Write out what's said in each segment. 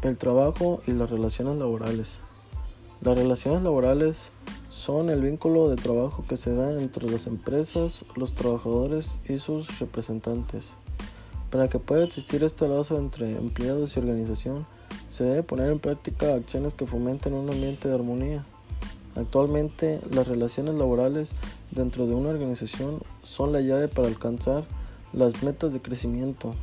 El trabajo y las relaciones laborales. Las relaciones laborales son el vínculo de trabajo que se da entre las empresas, los trabajadores y sus representantes. Para que pueda existir este lazo entre empleados y organización, se debe poner en práctica acciones que fomenten un ambiente de armonía. Actualmente, las relaciones laborales dentro de una organización son la llave para alcanzar las metas de crecimiento.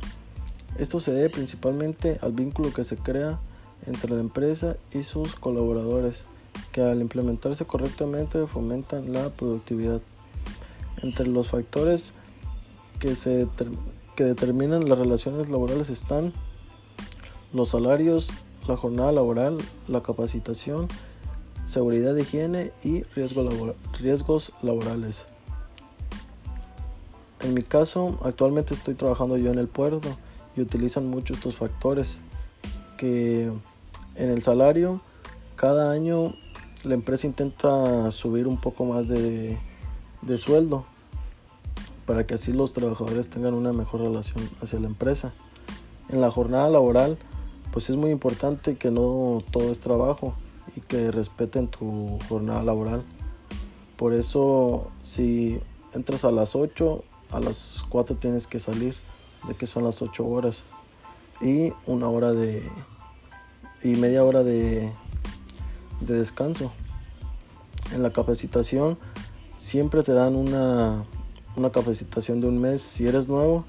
Esto se debe principalmente al vínculo que se crea entre la empresa y sus colaboradores, que al implementarse correctamente fomentan la productividad. Entre los factores que, se que determinan las relaciones laborales están los salarios, la jornada laboral, la capacitación, seguridad de higiene y riesgos laborales. En mi caso, actualmente estoy trabajando yo en el puerto y utilizan mucho estos factores que en el salario cada año la empresa intenta subir un poco más de, de sueldo para que así los trabajadores tengan una mejor relación hacia la empresa. En la jornada laboral, pues es muy importante que no todo es trabajo y que respeten tu jornada laboral. Por eso, si entras a las 8, a las 4 tienes que salir de que son las 8 horas y una hora de y media hora de, de descanso. En la capacitación siempre te dan una, una capacitación de un mes. Si eres nuevo,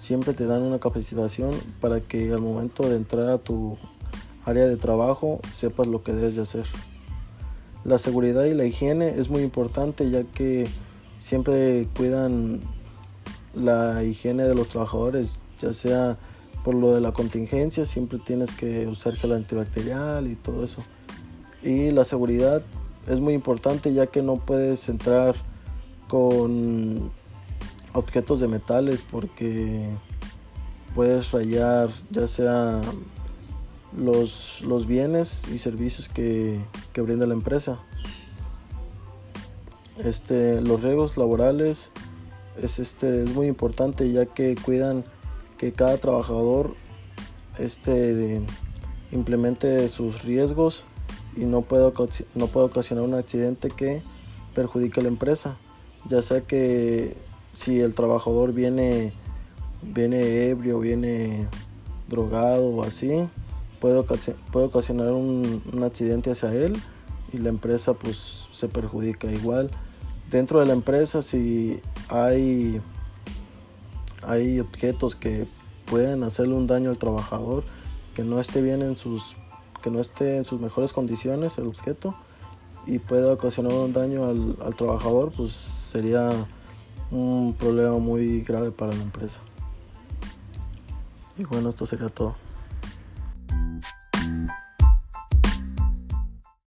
siempre te dan una capacitación para que al momento de entrar a tu área de trabajo sepas lo que debes de hacer. La seguridad y la higiene es muy importante ya que siempre cuidan la higiene de los trabajadores, ya sea por lo de la contingencia, siempre tienes que usar gel antibacterial y todo eso. Y la seguridad es muy importante ya que no puedes entrar con objetos de metales porque puedes rayar ya sea los, los bienes y servicios que, que brinda la empresa. Este, los riesgos laborales es, este, es muy importante ya que cuidan que cada trabajador este, implemente sus riesgos y no puede, no puede ocasionar un accidente que perjudique a la empresa. Ya sea que si el trabajador viene, viene ebrio, viene drogado o así, puede, puede ocasionar un, un accidente hacia él y la empresa pues se perjudica igual dentro de la empresa si hay, hay objetos que pueden hacerle un daño al trabajador, que no esté bien en sus, que no esté en sus mejores condiciones el objeto y pueda ocasionar un daño al, al trabajador, pues sería un problema muy grave para la empresa. Y bueno, esto sería todo.